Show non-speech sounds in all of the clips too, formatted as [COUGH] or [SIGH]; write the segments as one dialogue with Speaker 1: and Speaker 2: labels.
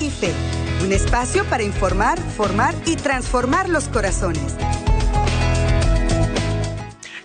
Speaker 1: Y Fe, un espacio para informar, formar y transformar los corazones.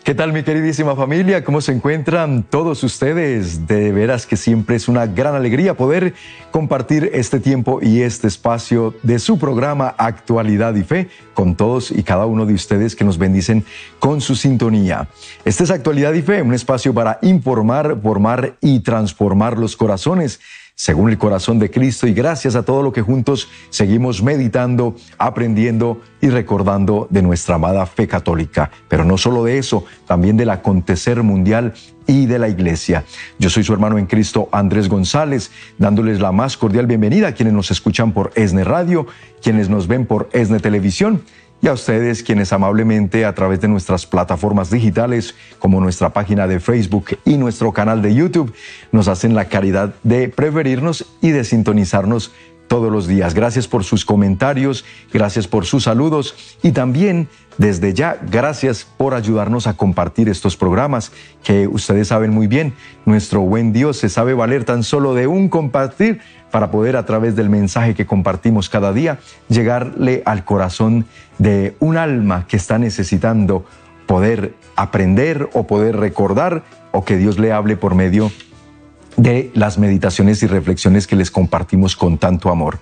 Speaker 2: ¿Qué tal mi queridísima familia? ¿Cómo se encuentran todos ustedes? De veras que siempre es una gran alegría poder compartir este tiempo y este espacio de su programa Actualidad y Fe con todos y cada uno de ustedes que nos bendicen con su sintonía. Este es Actualidad y Fe, un espacio para informar, formar y transformar los corazones según el corazón de Cristo y gracias a todo lo que juntos seguimos meditando, aprendiendo y recordando de nuestra amada fe católica. Pero no solo de eso, también del acontecer mundial y de la iglesia. Yo soy su hermano en Cristo, Andrés González, dándoles la más cordial bienvenida a quienes nos escuchan por ESNE Radio, quienes nos ven por ESNE Televisión y a ustedes quienes amablemente a través de nuestras plataformas digitales como nuestra página de Facebook y nuestro canal de YouTube nos hacen la caridad de preferirnos y de sintonizarnos todos los días. Gracias por sus comentarios, gracias por sus saludos y también desde ya gracias por ayudarnos a compartir estos programas que ustedes saben muy bien, nuestro buen Dios se sabe valer tan solo de un compartir para poder a través del mensaje que compartimos cada día llegarle al corazón de un alma que está necesitando poder aprender o poder recordar o que Dios le hable por medio de las meditaciones y reflexiones que les compartimos con tanto amor.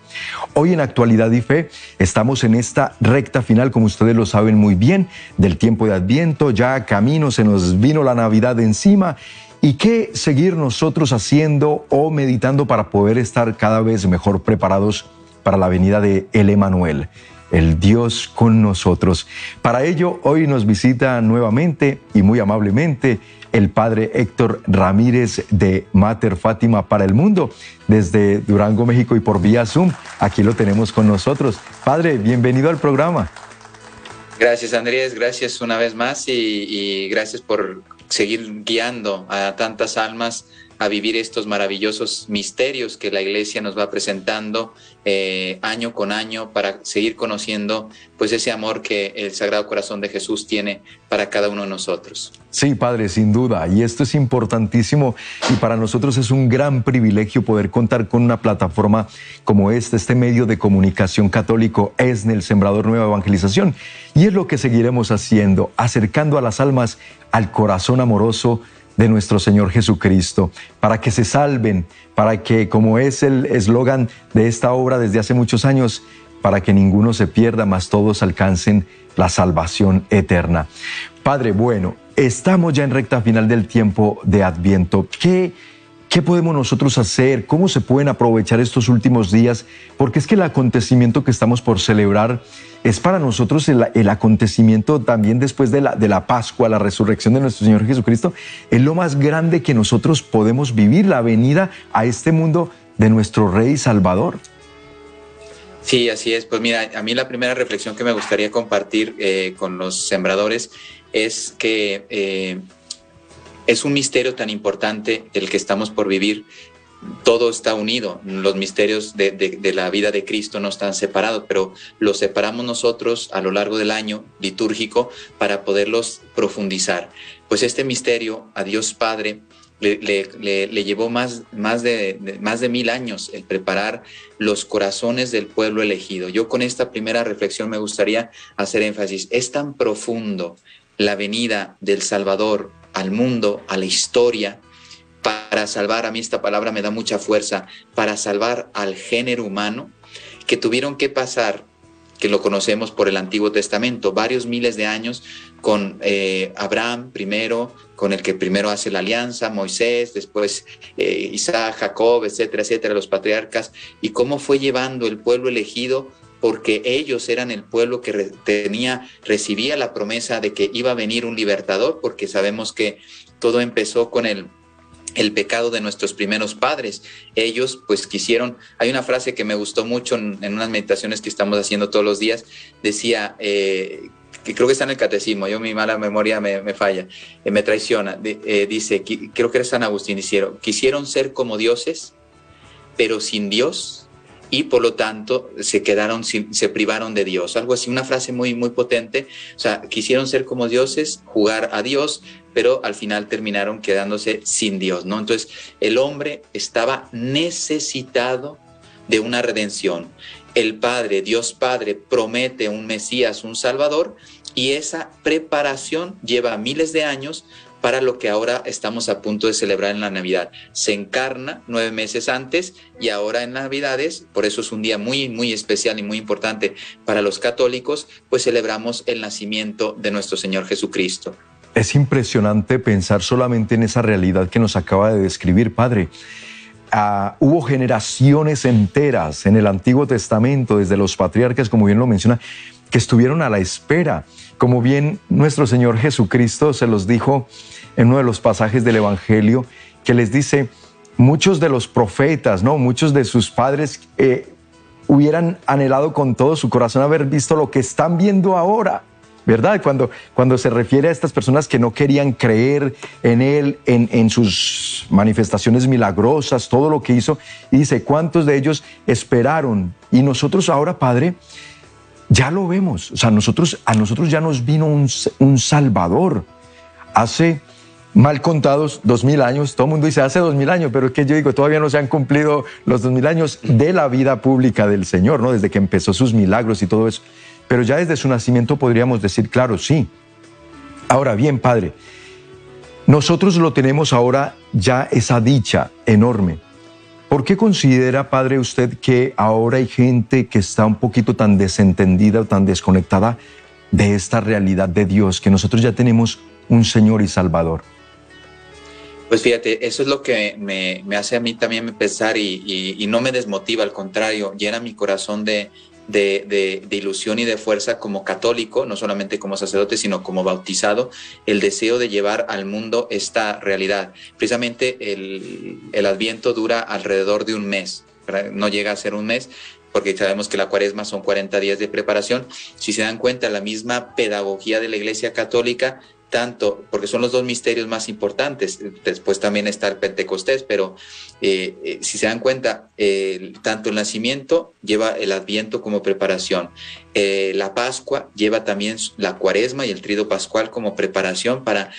Speaker 2: Hoy en Actualidad y Fe estamos en esta recta final, como ustedes lo saben muy bien, del tiempo de Adviento, ya camino, se nos vino la Navidad encima. ¿Y qué seguir nosotros haciendo o meditando para poder estar cada vez mejor preparados para la venida de El Emanuel? el Dios con nosotros. Para ello, hoy nos visita nuevamente y muy amablemente el padre Héctor Ramírez de Mater Fátima para el Mundo, desde Durango, México y por vía Zoom. Aquí lo tenemos con nosotros. Padre, bienvenido al programa.
Speaker 3: Gracias Andrés, gracias una vez más y, y gracias por seguir guiando a tantas almas a vivir estos maravillosos misterios que la iglesia nos va presentando eh, año con año para seguir conociendo pues ese amor que el Sagrado Corazón de Jesús tiene para cada uno de nosotros.
Speaker 2: Sí, Padre, sin duda. Y esto es importantísimo y para nosotros es un gran privilegio poder contar con una plataforma como esta, este medio de comunicación católico es el Sembrador Nueva Evangelización. Y es lo que seguiremos haciendo, acercando a las almas al corazón amoroso de nuestro Señor Jesucristo, para que se salven, para que, como es el eslogan de esta obra desde hace muchos años, para que ninguno se pierda, mas todos alcancen la salvación eterna. Padre, bueno, estamos ya en recta final del tiempo de Adviento. ¿Qué ¿Qué podemos nosotros hacer? ¿Cómo se pueden aprovechar estos últimos días? Porque es que el acontecimiento que estamos por celebrar es para nosotros el, acontecimiento también después de la, de la Pascua, la resurrección de nuestro Señor Jesucristo, es lo más grande que nosotros podemos vivir, la venida a este mundo de nuestro Rey Salvador.
Speaker 3: Sí, así es. Pues mira, a mí la primera reflexión que me gustaría compartir eh, con los sembradores es que eh, es un misterio tan importante el que estamos por vivir. Todo está unido, los misterios de, la vida de Cristo no están separados, pero los separamos nosotros a lo largo del año litúrgico para poderlos profundizar. Pues este misterio a Dios Padre le, llevó más, de, más de mil años el preparar los corazones del pueblo elegido. Yo con esta primera reflexión me gustaría hacer énfasis. Es tan profundo la venida del Salvador al mundo, a la historia, para salvar, a mí esta palabra me da mucha fuerza, para salvar al género humano, que tuvieron que pasar, que lo conocemos por el Antiguo Testamento, varios miles de años con eh, Abraham primero, con el que primero hace la alianza, Moisés, después eh, Isaac, Jacob, etcétera, etcétera, los patriarcas, y cómo fue llevando el pueblo elegido porque ellos eran el pueblo que tenía, recibía la promesa de que iba a venir un libertador, porque sabemos que todo empezó con el, el pecado de nuestros primeros padres. Ellos pues quisieron, hay una frase que me gustó mucho en, unas meditaciones que estamos haciendo todos los días, decía, eh, que creo que está en el catecismo, yo mi mala memoria me, falla, eh, me traiciona, eh, dice, creo que era San Agustín, hicieron, quisieron ser como dioses, pero sin Dios y por lo tanto se quedaron, se privaron de Dios. Algo así, una frase muy, muy potente. O sea, quisieron ser como dioses, jugar a Dios, pero al final terminaron quedándose sin Dios, ¿no? Entonces, el hombre estaba necesitado de una redención. El Padre, Dios Padre, promete un Mesías, un Salvador, y esa preparación lleva miles de años para lo que ahora estamos a punto de celebrar en la Navidad. Se encarna nueve meses antes y ahora en Navidades, por eso es un día muy, muy especial y muy importante para los católicos, pues celebramos el nacimiento de nuestro Señor Jesucristo.
Speaker 2: Es impresionante pensar solamente en esa realidad que nos acaba de describir, Padre. Ah, hubo generaciones enteras en el Antiguo Testamento, desde los patriarcas, como bien lo menciona, que estuvieron a la espera. Como bien nuestro Señor Jesucristo se los dijo en uno de los pasajes del Evangelio, que les dice, muchos de los profetas, ¿no? muchos de sus padres eh, hubieran anhelado con todo su corazón haber visto lo que están viendo ahora. ¿Verdad? Cuando, cuando se refiere a estas personas que no querían creer en Él, en, en sus manifestaciones milagrosas, todo lo que hizo, y dice, ¿cuántos de ellos esperaron? Y nosotros ahora, Padre, ya lo vemos. O sea, nosotros, a nosotros ya nos vino un, un Salvador. Hace mal contados dos mil años, todo el mundo dice hace dos mil años, pero es que yo digo, todavía no se han cumplido los dos mil años de la vida pública del Señor, ¿no? Desde que empezó sus milagros y todo eso. Pero ya desde su nacimiento podríamos decir, claro, sí. Ahora bien, Padre, nosotros lo tenemos ahora ya esa dicha enorme. ¿Por qué considera, Padre, usted que ahora hay gente que está un poquito tan desentendida o tan desconectada de esta realidad de Dios, que nosotros ya tenemos un Señor y Salvador?
Speaker 3: Pues fíjate, eso es lo que me, hace a mí también pensar y, y, no me desmotiva, al contrario, llena mi corazón de, de, ilusión y de fuerza como católico, no solamente como sacerdote, sino como bautizado, el deseo de llevar al mundo esta realidad. Precisamente el, adviento dura alrededor de un mes, no llega a ser un mes, porque sabemos que la cuaresma son 40 días de preparación. Si se dan cuenta, la misma pedagogía de la Iglesia Católica tanto, porque son los dos misterios más importantes, después también está el Pentecostés, pero eh, eh, si se dan cuenta, tanto el nacimiento lleva el adviento como preparación, eh, la Pascua lleva también la cuaresma y el trido pascual como preparación para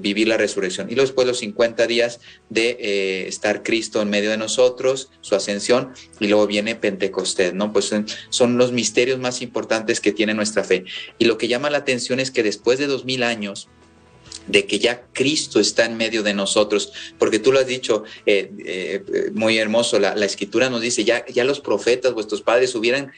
Speaker 3: vivir la resurrección, y después los 50 días de estar Cristo en medio de nosotros, su ascensión, y luego viene Pentecostés, ¿no? Pues son, los misterios más importantes que tiene nuestra fe. Y lo que llama la atención es que después de dos mil años, de que ya Cristo está en medio de nosotros, porque tú lo has dicho eh, eh, muy hermoso, la, escritura nos dice, ya, ya los profetas, vuestros padres hubieran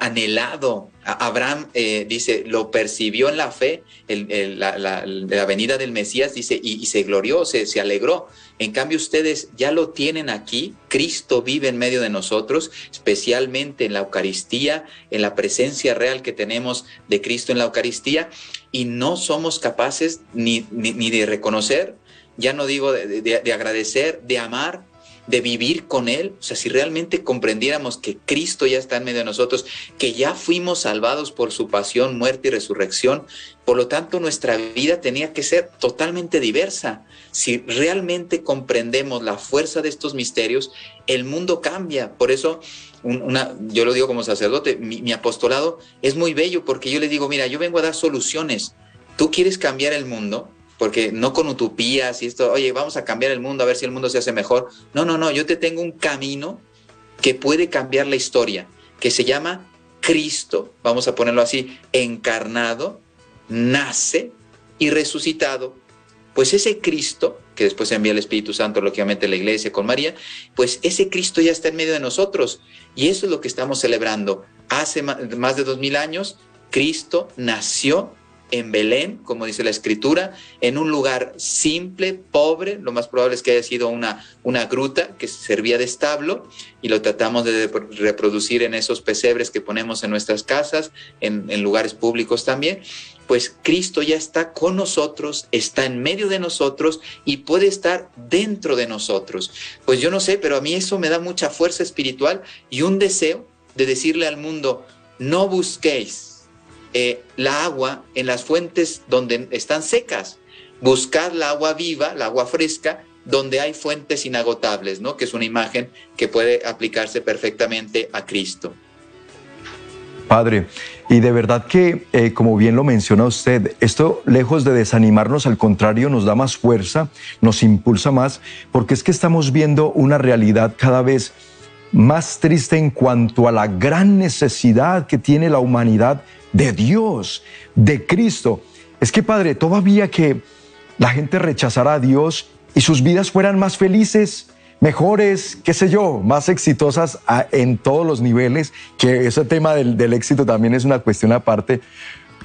Speaker 3: anhelado. Abraham eh, dice, lo percibió en la fe, la, venida del Mesías, dice, y, se glorió, se, alegró. En cambio, ustedes ya lo tienen aquí. Cristo vive en medio de nosotros, especialmente en la Eucaristía, en la presencia real que tenemos de Cristo en la Eucaristía y no somos capaces ni, ni, de reconocer, ya no digo de, agradecer, de amar, de vivir con Él. O sea, si realmente comprendiéramos que Cristo ya está en medio de nosotros, que ya fuimos salvados por su pasión, muerte y resurrección, por lo tanto nuestra vida tenía que ser totalmente diversa. Si realmente comprendemos la fuerza de estos misterios, el mundo cambia. Por eso una, yo lo digo como sacerdote, mi, apostolado es muy bello porque yo le digo, mira, yo vengo a dar soluciones. Tú quieres cambiar el mundo, porque no con utopías y esto, oye, vamos a cambiar el mundo a ver si el mundo se hace mejor. No, no, no, yo te tengo un camino que puede cambiar la historia, que se llama Cristo, vamos a ponerlo así, encarnado, nace y resucitado. Pues ese Cristo que después envía el Espíritu Santo, lógicamente, la iglesia con María, pues ese Cristo ya está en medio de nosotros. Y eso es lo que estamos celebrando. Hace más de dos mil años, Cristo nació en Belén, como dice la escritura, en un lugar simple, pobre, lo más probable es que haya sido una, una gruta que servía de establo y lo tratamos de reproducir en esos pesebres que ponemos en nuestras casas, en, en lugares públicos también pues Cristo ya está con nosotros, está en medio de nosotros y puede estar dentro de nosotros. Pues yo no sé, pero a mí eso me da mucha fuerza espiritual y un deseo de decirle al mundo, no busquéis eh, la agua en las fuentes donde están secas, buscad la agua viva, la agua fresca, donde hay fuentes inagotables, ¿no? Que es una imagen que puede aplicarse perfectamente a Cristo.
Speaker 2: Padre, y de verdad que, eh, como bien lo menciona usted, esto lejos de desanimarnos, al contrario, nos da más fuerza, nos impulsa más, porque es que estamos viendo una realidad cada vez más triste en cuanto a la gran necesidad que tiene la humanidad de Dios, de Cristo. Es que, Padre, todavía que la gente rechazara a Dios y sus vidas fueran más felices, mejores, qué sé yo, más exitosas en todos los niveles, que ese tema del, del éxito también es una cuestión aparte,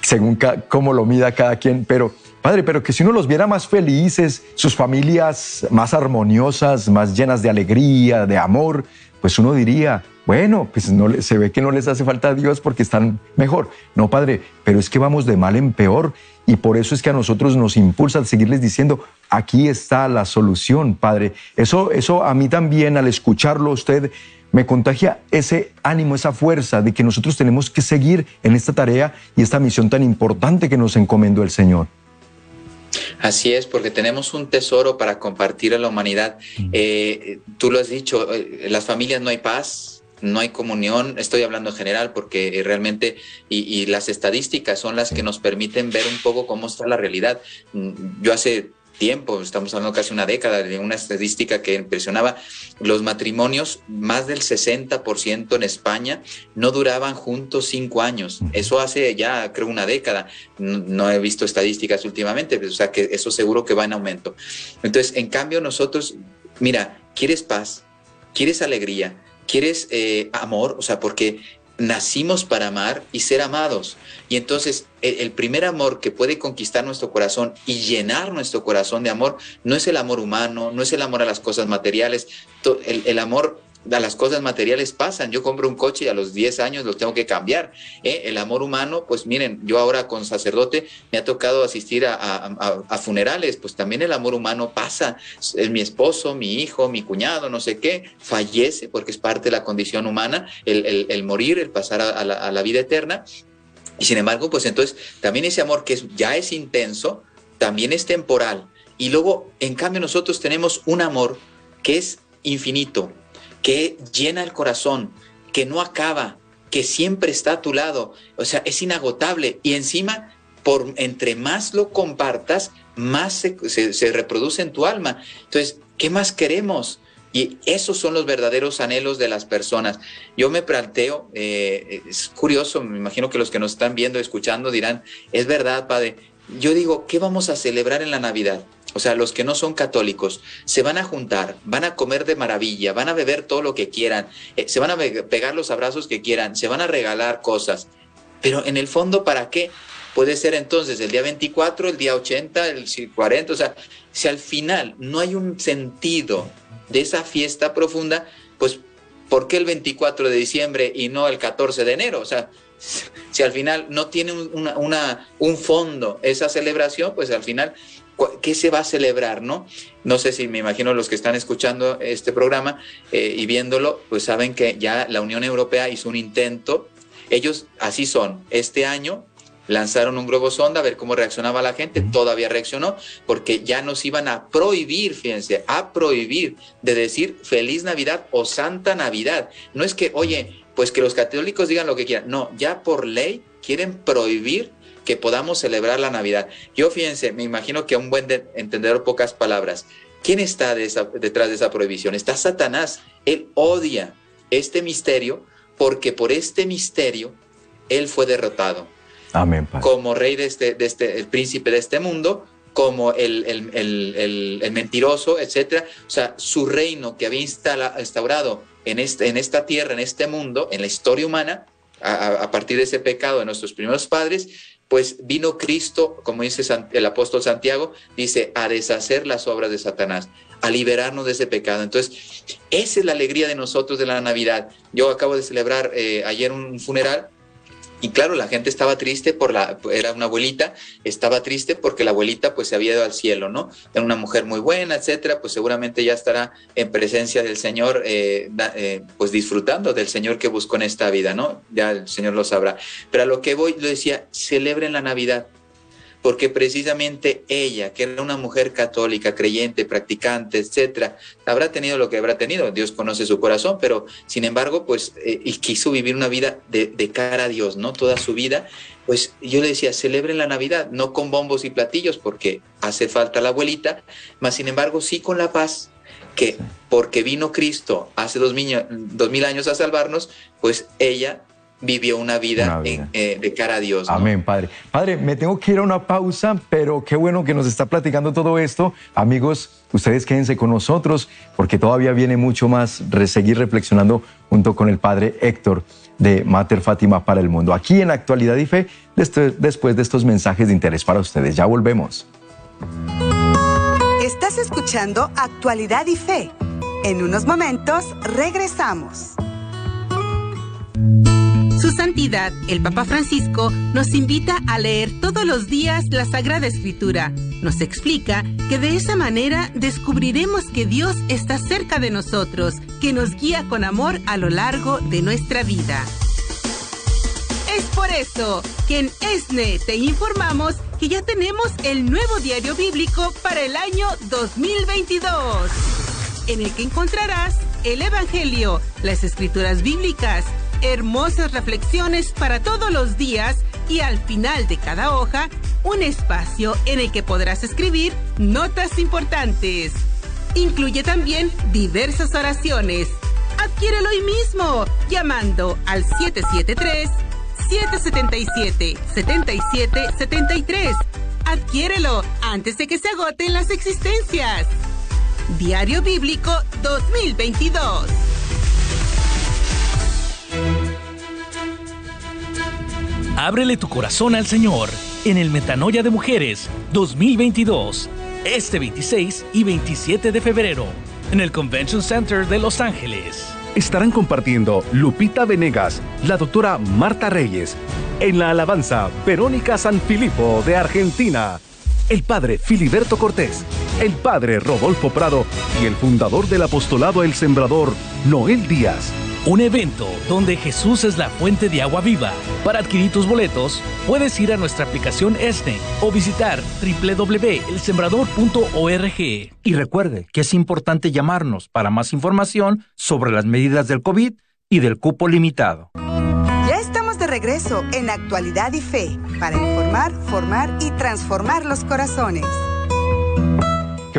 Speaker 2: según cómo lo mida cada quien, pero Padre, pero que si uno los viera más felices, sus familias más armoniosas, más llenas de alegría, de amor, pues uno diría, bueno, pues no, se ve que no les hace falta a Dios porque están mejor. No, Padre, pero es que vamos de mal en peor y por eso es que a nosotros nos impulsa a seguirles diciendo, aquí está la solución, Padre. Eso, eso a mí también, al escucharlo usted, me contagia ese ánimo, esa fuerza de que nosotros tenemos que seguir en esta tarea y esta misión tan importante que nos encomendó el Señor.
Speaker 3: Así es, porque tenemos un tesoro para compartir a la humanidad. Eh, tú lo has dicho, eh, en las familias no hay paz, no hay comunión, estoy hablando en general porque realmente, y, y, las estadísticas son las que nos permiten ver un poco cómo está la realidad. Mm, yo hace tiempo, estamos hablando casi una década, de una estadística que impresionaba, los matrimonios, más del 60% en España, no duraban juntos cinco años. Eso hace ya, creo, una década. No, he visto estadísticas últimamente, o sea que eso seguro que va en aumento. Entonces, en cambio, nosotros, mira, ¿quieres paz? ¿Quieres alegría? ¿Quieres eh, amor? O sea, porque nacimos para amar y ser amados. Y entonces el, primer amor que puede conquistar nuestro corazón y llenar nuestro corazón de amor no es el amor humano, no es el amor a las cosas materiales, el, amor las cosas materiales pasan. Yo compro un coche y a los 10 años lo tengo que cambiar. ¿eh? El amor humano, pues miren, yo ahora con sacerdote me ha tocado asistir a, funerales, pues también el amor humano pasa. Es mi esposo, mi hijo, mi cuñado, no sé qué, fallece porque es parte de la condición humana, el, morir, el pasar a la, a la vida eterna. Y sin embargo, pues entonces también ese amor que ya es intenso, también es temporal. Y luego, en cambio, nosotros tenemos un amor que es infinito, que llena el corazón, que no acaba, que siempre está a tu lado. O sea, es inagotable. Y encima, por entre más lo compartas, más se, reproduce en tu alma. Entonces, ¿qué más queremos? Y esos son los verdaderos anhelos de las personas. Yo me planteo, eh, es curioso, me imagino que los que nos están viendo, escuchando dirán, es verdad, Padre. Yo digo, ¿qué vamos a celebrar en la Navidad? O sea, los que no son católicos, se van a juntar, van a comer de maravilla, van a beber todo lo que quieran, eh, se van a pegar los abrazos que quieran, se van a regalar cosas. Pero en el fondo, ¿para qué? Puede ser entonces el día 24, el día 80, el 40, o sea, si al final no hay un sentido de esa fiesta profunda, pues ¿por qué el 24 de diciembre y no el 14 de enero? O sea, si al final no tiene un fondo esa celebración, pues al final ¿Qué se va a celebrar, no? No sé si me imagino los que están escuchando este programa eh, y viéndolo, pues saben que ya la Unión Europea hizo un intento. Ellos así son. Este año lanzaron un globo sonda a ver cómo reaccionaba la gente. Todavía reaccionó porque ya nos iban a prohibir, fíjense, a prohibir de decir feliz Navidad o Santa Navidad. No es que, oye, pues que los católicos digan lo que quieran. No, ya por ley quieren prohibir que podamos celebrar la Navidad. Yo fíjense, me imagino que a un buen entendedor pocas palabras. ¿Quién está detrás de esa prohibición? Está Satanás. Él odia este misterio porque por este misterio él fue derrotado.
Speaker 2: Amén.
Speaker 3: Como rey de este, de este, el príncipe de este mundo, como el, el, mentiroso, etcétera. O sea, su reino que había instaurado en, este, en esta tierra, en este mundo, en la historia humana, a, partir de ese pecado de nuestros primeros padres, pues vino Cristo, como dice el apóstol Santiago, dice, a deshacer las obras de Satanás, a liberarnos de ese pecado. Entonces, esa es la alegría de nosotros de la Navidad. Yo acabo de celebrar eh, ayer un funeral y claro, la gente estaba triste por la, era una abuelita, estaba triste porque la abuelita pues se había ido al cielo, ¿no? Era una mujer muy buena, etcétera, pues seguramente ya estará en presencia del Señor, eh, eh, pues disfrutando del Señor que buscó en esta vida, ¿no? Ya el Señor lo sabrá. Pero a lo que voy, le decía, celebren la Navidad, porque precisamente ella, que era una mujer católica, creyente, practicante, etcétera, habrá tenido lo que habrá tenido, Dios conoce su corazón, pero sin embargo, pues, eh, y quiso vivir una vida de, cara a Dios, ¿no? Toda su vida, pues yo le decía, celebren la Navidad, no con bombos y platillos, porque hace falta la abuelita, mas sin embargo, sí con la paz, que porque vino Cristo hace dos, dos mil años a salvarnos, pues ella vivió una vida, eh, de cara a Dios.
Speaker 2: Amén, Padre. Padre, me tengo que ir a una pausa, pero qué bueno que nos está platicando todo esto. Amigos, ustedes quédense con nosotros porque todavía viene mucho más seguir reflexionando junto con el Padre Héctor de Mater Fátima para el mundo. Aquí en Actualidad y Fe, después de estos mensajes de interés para ustedes. Ya volvemos.
Speaker 1: Estás escuchando Actualidad y Fe. En unos momentos regresamos.
Speaker 4: Santidad, el Papa Francisco, nos invita a leer todos los días la Sagrada Escritura. Nos explica que de esa manera descubriremos que Dios está cerca de nosotros, que nos guía con amor a lo largo de nuestra vida. Es por eso que en ESNE te informamos que ya tenemos el nuevo diario bíblico para el año 2022, en el que encontrarás el Evangelio, las escrituras bíblicas, hermosas reflexiones para todos los días y al final de cada hoja, un espacio en el que podrás escribir notas importantes. Incluye también diversas oraciones. Adquiérelo hoy mismo llamando al 773 777 7773. Adquiérelo antes de que se agoten las existencias. Diario Bíblico 2022.
Speaker 5: Ábrele tu corazón al Señor en el Metanoia de Mujeres 2022, este 26 y 27 de febrero, en el Convention Center de Los Ángeles.
Speaker 6: Estarán compartiendo Lupita Venegas, la doctora Marta Reyes, en la alabanza Verónica Sanfilippo de Argentina, el padre Filiberto Cortés, el padre Rodolfo Prado y el fundador del apostolado El Sembrador, Noel Díaz.
Speaker 5: Un evento donde Jesús es la fuente de agua viva. Para adquirir tus boletos, puedes ir a nuestra aplicación ESNE o visitar www.elsembrador.org.
Speaker 7: Y recuerde que es importante llamarnos para más información sobre las medidas del COVID y del cupo limitado.
Speaker 1: Ya estamos de regreso en Actualidad y Fe para informar, formar y transformar los corazones.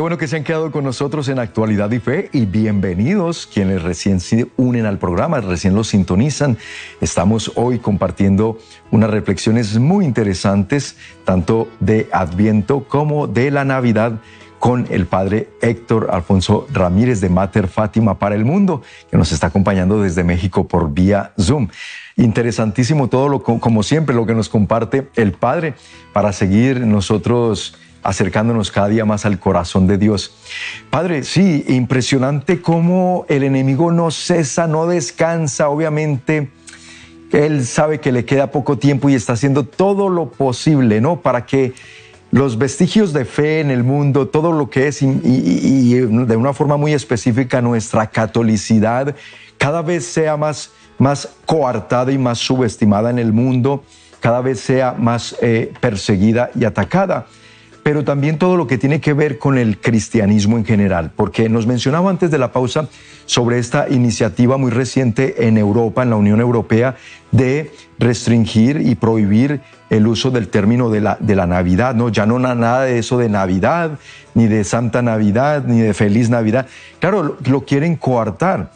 Speaker 2: Bueno que se han quedado con nosotros en Actualidad y Fe y bienvenidos quienes recién se unen al programa, recién lo sintonizan. Estamos hoy compartiendo unas reflexiones muy interesantes, tanto de Adviento como de la Navidad con el padre Héctor Alfonso Ramírez de Mater Fátima para el Mundo, que nos está acompañando desde México por vía Zoom. Interesantísimo todo lo como siempre lo que nos comparte el padre para seguir nosotros acercándonos cada día más al corazón de Dios. Padre, sí, impresionante cómo el enemigo no cesa, no descansa, obviamente. Él sabe que le queda poco tiempo y está haciendo todo lo posible, ¿no? Para que los vestigios de fe en el mundo, todo lo que es, y, de una forma muy específica nuestra catolicidad, cada vez sea más, más coartada y más subestimada en el mundo, cada vez sea más eh, perseguida y atacada pero también todo lo que tiene que ver con el cristianismo en general, porque nos mencionaba antes de la pausa sobre esta iniciativa muy reciente en Europa, en la Unión Europea, de restringir y prohibir el uso del término de la, de la Navidad, ¿no? Ya no nada de eso de Navidad, ni de Santa Navidad, ni de Feliz Navidad. Claro, lo, quieren coartar.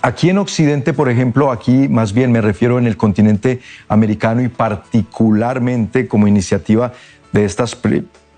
Speaker 2: Aquí en Occidente, por ejemplo, aquí más bien me refiero en el continente americano y particularmente como iniciativa de estas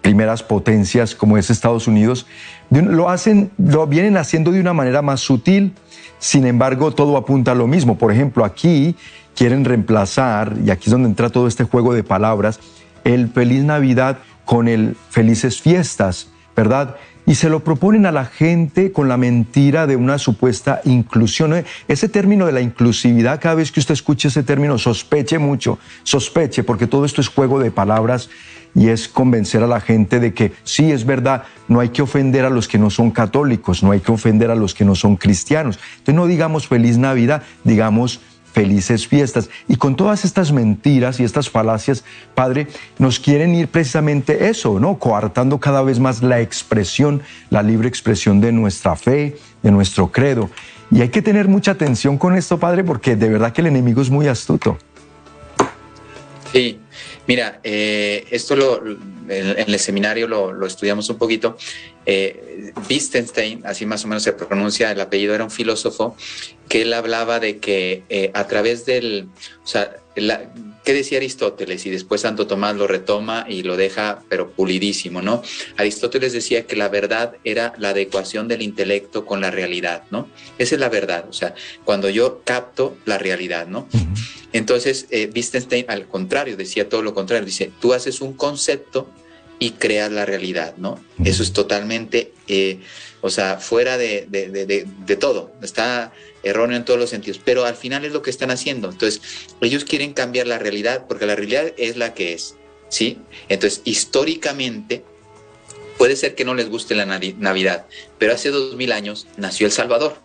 Speaker 2: primeras potencias como es Estados Unidos, lo hacen, lo vienen haciendo de una manera más sutil. Sin embargo, todo apunta a lo mismo. Por ejemplo, aquí quieren reemplazar, y aquí es donde entra todo este juego de palabras, el feliz Navidad con el felices fiestas, ¿verdad? y se lo proponen a la gente con la mentira de una supuesta inclusión. Ese término de la inclusividad, cada vez que usted escuche ese término, sospeche mucho, sospeche, porque todo esto es juego de palabras y es convencer a la gente de que sí, es verdad, no hay que ofender a los que no son católicos, no hay que ofender a los que no son cristianos. Entonces no digamos feliz Navidad, digamos felices fiestas. Y con todas estas mentiras y estas falacias, Padre, nos quieren ir precisamente eso, ¿no? Coartando cada vez más la expresión, la libre expresión de nuestra fe, de nuestro credo. Y hay que tener mucha atención con esto, Padre, porque de verdad que el enemigo es muy astuto.
Speaker 3: Sí, Mira, eh, esto lo, en, el seminario lo, estudiamos un poquito. Eh, Wittgenstein, así más o menos se pronuncia el apellido, era un filósofo que él hablaba de que eh, a través del, o sea, ¿qué decía Aristóteles? Y después Santo Tomás lo retoma y lo deja, pero pulidísimo, ¿no? Aristóteles decía que la verdad era la adecuación del intelecto con la realidad, ¿no? Esa es la verdad, o sea, cuando yo capto la realidad, ¿no? Entonces, eh, Wittgenstein, al contrario, decía todo lo contrario, dice, tú haces un concepto y creas la realidad, ¿no? Eso es totalmente, eh, o sea, fuera de, de, todo, está erróneo en todos los sentidos, pero al final es lo que están haciendo. Entonces, ellos quieren cambiar la realidad porque la realidad es la que es, ¿sí? Entonces, históricamente, puede ser que no les guste la Navidad, pero hace dos mil años nació El Salvador.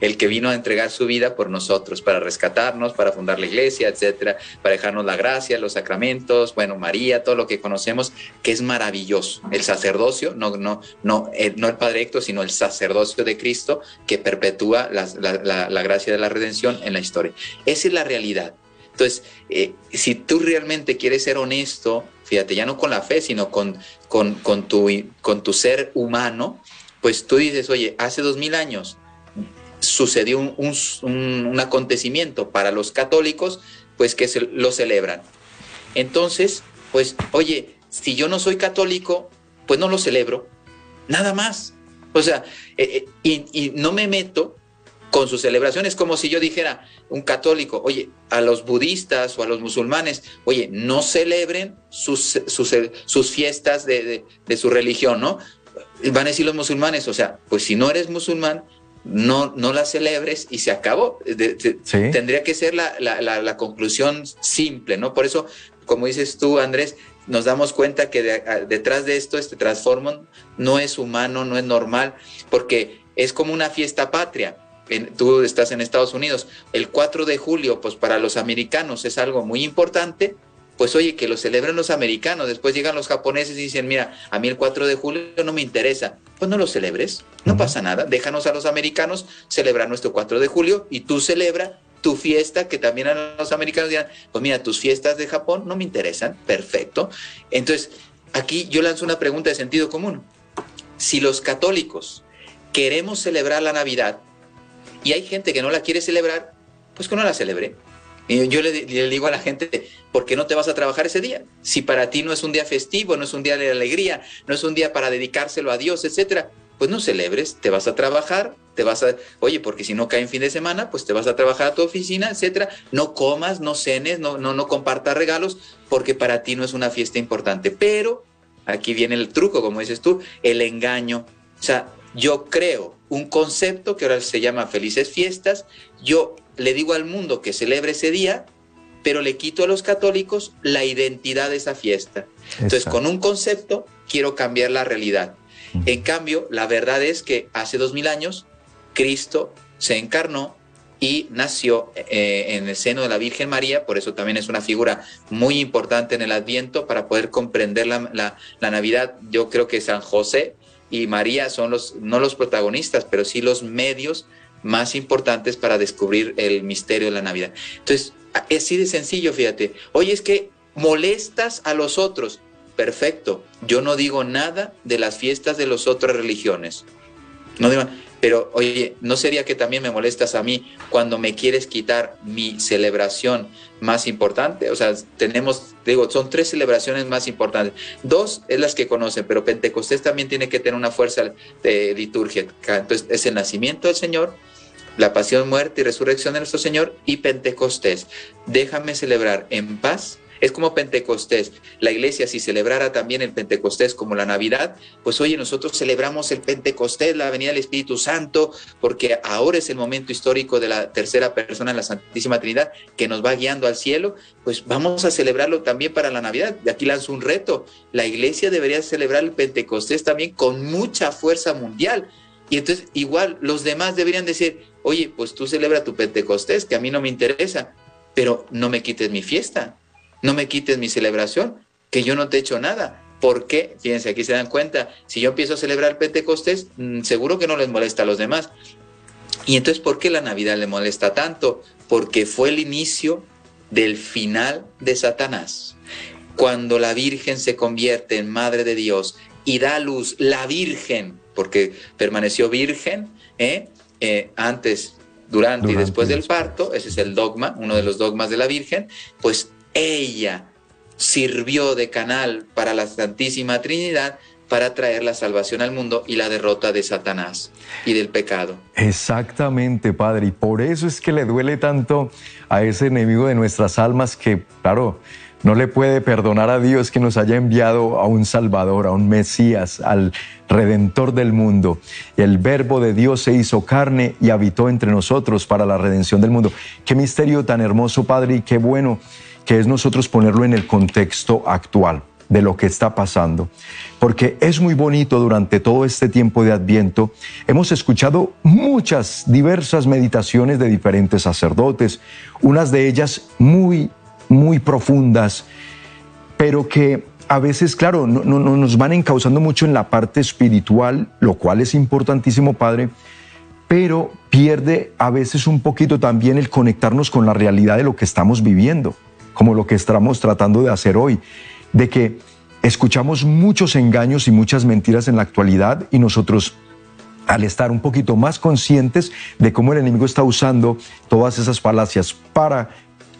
Speaker 3: El que vino a entregar su vida por nosotros, para rescatarnos, para fundar la iglesia, etcétera, para dejarnos la gracia, los sacramentos, bueno, María, todo lo que conocemos, que es maravilloso. El sacerdocio, no, no, no, eh, no el Padre Héctor, sino el sacerdocio de Cristo que perpetúa la, gracia de la redención en la historia. Esa es la realidad. Entonces, eh, si tú realmente quieres ser honesto, fíjate, ya no con la fe, sino con, con, con, tu, con tu ser humano, pues tú dices, oye, hace dos mil años sucedió un, acontecimiento para los católicos, pues que se, lo celebran. Entonces, pues, oye, si yo no soy católico, pues no lo celebro, nada más. O sea, eh, eh, y, no me meto con sus celebraciones como si yo dijera, un católico, oye, a los budistas o a los musulmanes, oye, no celebren sus, sus, fiestas de, de su religión, ¿no? Van a decir los musulmanes, o sea, pues si no eres musulmán, no, no la celebres y se acabó. Tendría que ser la, conclusión simple, ¿no? Por eso, como dices tú, Andrés, nos damos cuenta que detrás de esto, este transformo no es humano, no es normal, porque es como una fiesta patria. tú estás en Estados Unidos. El 4 de julio, pues para los americanos es algo muy importante, pues oye, que lo celebren los americanos, después llegan los japoneses y dicen, mira, a mí el 4 de julio no me interesa, pues no lo celebres, no pasa nada, déjanos a los americanos celebrar nuestro 4 de julio y tú celebra tu fiesta, que también a los americanos dirán, pues mira, tus fiestas de Japón no me interesan, perfecto. Entonces, aquí yo lanzo una pregunta de sentido común. Si los católicos queremos celebrar la Navidad y hay gente que no la quiere celebrar, pues que no la celebre. Y yo le, digo a la gente, ¿por qué no te vas a trabajar ese día? Si para ti no es un día festivo, no es un día de alegría, no es un día para dedicárselo a Dios, etcétera, pues no celebres, te vas a trabajar, te vas a, oye, porque si no cae en fin de semana, pues te vas a trabajar a tu oficina, etcétera. No comas, no cenes, no, no, no compartas regalos, porque para ti no es una fiesta importante. Pero aquí viene el truco, como dices tú, el engaño. O sea, yo creo un concepto que ahora se llama felices fiestas, yo le digo al mundo que celebre ese día, pero le quito a los católicos la identidad de esa fiesta. Entonces, con un concepto quiero cambiar la realidad. En cambio, la verdad es que hace dos mil años Cristo se encarnó y nació eh, en el seno de la Virgen María, por eso también es una figura muy importante en el Adviento para poder comprender la, la Navidad. Yo creo que San José y María son los, no los protagonistas, pero sí los medios más importantes para descubrir el misterio de la Navidad. Entonces, es así de sencillo, fíjate. Oye, es que molestas a los otros. Perfecto. Yo no digo nada de las fiestas de las otras religiones. No digo, pero oye, ¿no sería que también me molestas a mí cuando me quieres quitar mi celebración más importante? O sea, tenemos, digo, son tres celebraciones más importantes. Dos es las que conocen, pero Pentecostés también tiene que tener una fuerza de liturgia. Entonces, es el nacimiento del Señor, la pasión, muerte y resurrección de nuestro Señor y Pentecostés. Déjame celebrar en paz. Es como Pentecostés. La iglesia, si celebrara también el Pentecostés como la Navidad, pues oye, nosotros celebramos el Pentecostés, la venida del Espíritu Santo, porque ahora es el momento histórico de la tercera persona en la Santísima Trinidad que nos va guiando al cielo, pues vamos a celebrarlo también para la Navidad. De aquí lanzo un reto. La iglesia debería celebrar el Pentecostés también con mucha fuerza mundial. Y entonces igual los demás deberían decir, oye, pues tú celebra tu Pentecostés, que a mí no me interesa, pero no me quites mi fiesta, no me quites mi celebración, que yo no te he hecho nada. ¿Por qué? Fíjense, aquí se dan cuenta, si yo empiezo a celebrar Pentecostés, mm, seguro que no les molesta a los demás. Y entonces, ¿por qué la Navidad le molesta tanto? Porque fue el inicio del final de Satanás. Cuando la Virgen se convierte en Madre de Dios y da luz la Virgen, porque permaneció virgen ¿eh? Eh, antes, durante, y después del parto, ese es el dogma, uno de los dogmas de la Virgen, pues ella sirvió de canal para la Santísima Trinidad para traer la salvación al mundo y la derrota de Satanás y del pecado.
Speaker 2: Exactamente, Padre. Y por eso es que le duele tanto a ese enemigo de nuestras almas que, claro, no le puede perdonar a Dios que nos haya enviado a un Salvador, a un Mesías, al Redentor del mundo. El Verbo de Dios se hizo carne y habitó entre nosotros para la redención del mundo. Qué misterio tan hermoso, Padre, y qué bueno que es nosotros ponerlo en el contexto actual de lo que está pasando. Porque es muy bonito durante todo este tiempo de Adviento. Hemos escuchado muchas, diversas meditaciones de diferentes sacerdotes, unas de ellas muy, muy profundas, pero que a veces, claro, no, nos van encauzando mucho en la parte espiritual, lo cual es importantísimo, Padre, pero pierde a veces un poquito también el conectarnos con la realidad de lo que estamos viviendo, como lo que estamos tratando de hacer hoy de que escuchamos muchos engaños y muchas mentiras en la actualidad y nosotros al estar un poquito más conscientes de cómo el enemigo está usando todas esas falacias para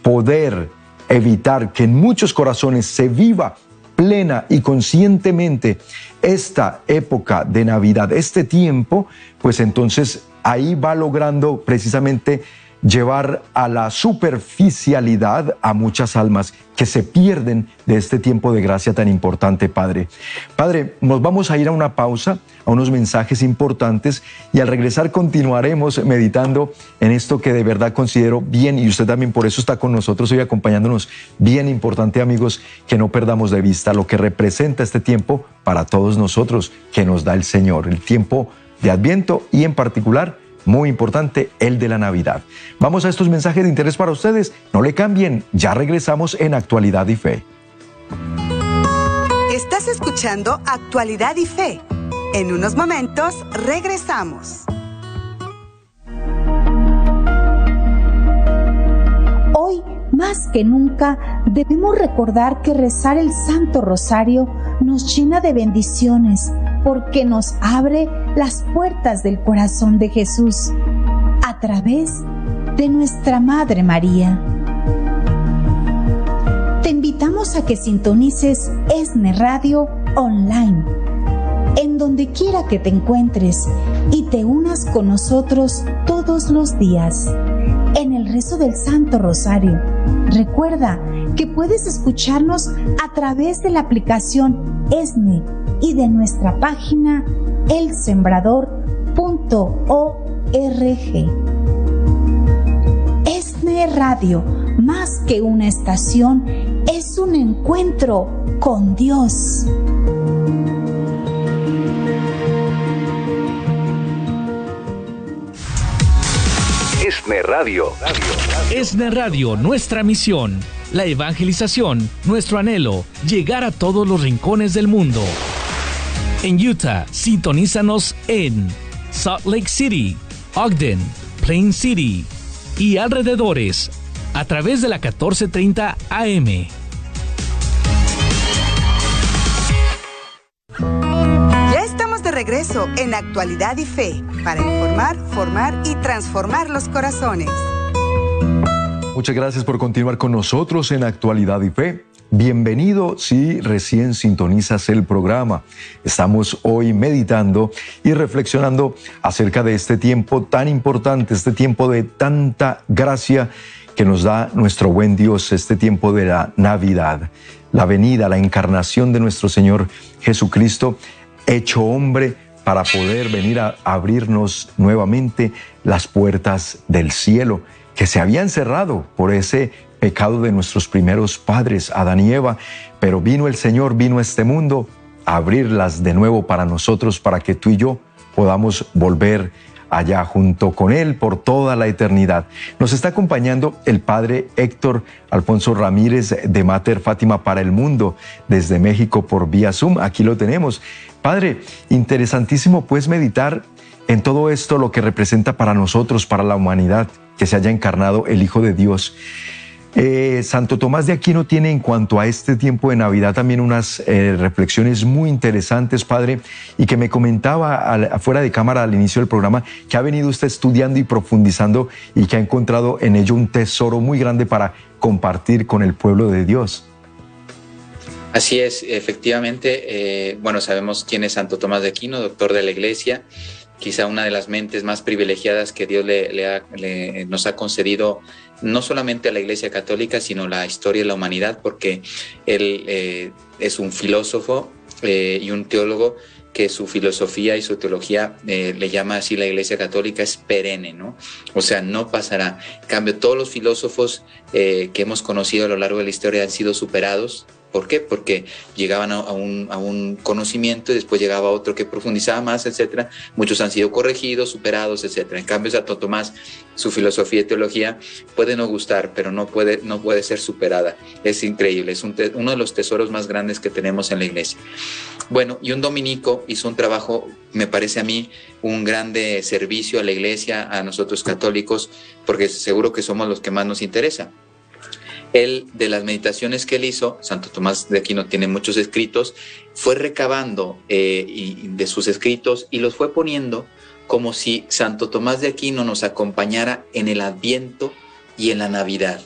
Speaker 2: poder evitar que en muchos corazones se viva plena y conscientemente esta época de Navidad, este tiempo, pues entonces ahí va logrando precisamente llevar a la superficialidad a muchas almas que se pierden de este tiempo de gracia tan importante, Padre. Padre, nos vamos a ir a una pausa, a unos mensajes importantes y al regresar continuaremos meditando en esto que de verdad considero bien y usted también por eso está con nosotros hoy acompañándonos. Bien importante, amigos, que no perdamos de vista lo que representa este tiempo para todos nosotros que nos da el Señor, el tiempo de Adviento y en particular muy importante, el de la Navidad. Vamos a estos mensajes de interés para ustedes. No le cambien, ya regresamos en Actualidad y Fe.
Speaker 1: Estás escuchando Actualidad y Fe. En unos momentos regresamos.
Speaker 8: Hoy, más que nunca, debemos recordar que rezar el Santo Rosario nos llena de bendiciones porque nos abre las puertas del corazón de Jesús a través de nuestra Madre María. Te invitamos a que sintonices ESNE Radio online, en donde quiera que te encuentres y te unas con nosotros todos los días en el rezo del Santo Rosario. Recuerda que puedes escucharnos a través de la aplicación ESNE y de nuestra página elsembrador.org. ESNE Radio, más que una estación, es un encuentro con Dios.
Speaker 6: ESNE Radio.
Speaker 5: Radio, nuestra misión, la evangelización, nuestro anhelo, llegar a todos los rincones del mundo. En Utah, sintonízanos en Salt Lake City, Ogden, Plain City y alrededores a través de la 1430 AM.
Speaker 1: Regreso en Actualidad y Fe para informar, formar y transformar los corazones.
Speaker 2: Muchas gracias por continuar con nosotros en Actualidad y Fe. Bienvenido si recién sintonizas el programa. Estamos hoy meditando y reflexionando acerca de este tiempo tan importante, este tiempo de tanta gracia que nos da nuestro buen Dios, este tiempo de la Navidad, la venida, la encarnación de nuestro Señor Jesucristo, hecho hombre para poder venir a abrirnos nuevamente las puertas del cielo que se habían cerrado por ese pecado de nuestros primeros padres, Adán y Eva, pero vino el Señor, vino este mundo a abrirlas de nuevo para nosotros, para que tú y yo podamos volver allá junto con Él por toda la eternidad. Nos está acompañando el Padre Héctor Alfonso Ramírez de Mater Fátima para el Mundo desde México por vía Zoom. Aquí lo tenemos. Padre, interesantísimo pues meditar en todo esto lo que representa para nosotros, para la humanidad, que se haya encarnado el Hijo de Dios. Eh, Santo Tomás de Aquino tiene en cuanto a este tiempo de Navidad también unas eh, reflexiones muy interesantes, Padre, y que me comentaba afuera de cámara al inicio del programa que ha venido usted estudiando y profundizando y que ha encontrado en ello un tesoro muy grande para compartir con el pueblo de Dios.
Speaker 3: Así es, efectivamente, eh, bueno, sabemos quién es Santo Tomás de Aquino, doctor de la Iglesia, quizá una de las mentes más privilegiadas que Dios le, nos ha concedido, no solamente a la Iglesia Católica, sino la historia de la humanidad, porque él eh, es un filósofo eh, y un teólogo que su filosofía y su teología le llama así la Iglesia Católica es perenne, ¿no? O sea, no pasará. En cambio, todos los filósofos que hemos conocido a lo largo de la historia han sido superados ¿Por qué? Porque llegaban a, un, conocimiento y después llegaba otro que profundizaba más, etcétera. Muchos han sido corregidos, superados, etcétera. En cambio, Santo Tomás, su filosofía y teología puede no gustar, pero no puede, no puede ser superada. Es increíble, es uno de los tesoros más grandes que tenemos en la iglesia. Bueno, y un dominico hizo un trabajo, me parece a mí, un grande servicio a la iglesia, a nosotros católicos, porque seguro que somos los que más nos interesa él, de las meditaciones que él hizo, Santo Tomás de Aquino tiene muchos escritos, fue recabando eh, de sus escritos y los fue poniendo como si Santo Tomás de Aquino nos acompañara en el Adviento y en la Navidad.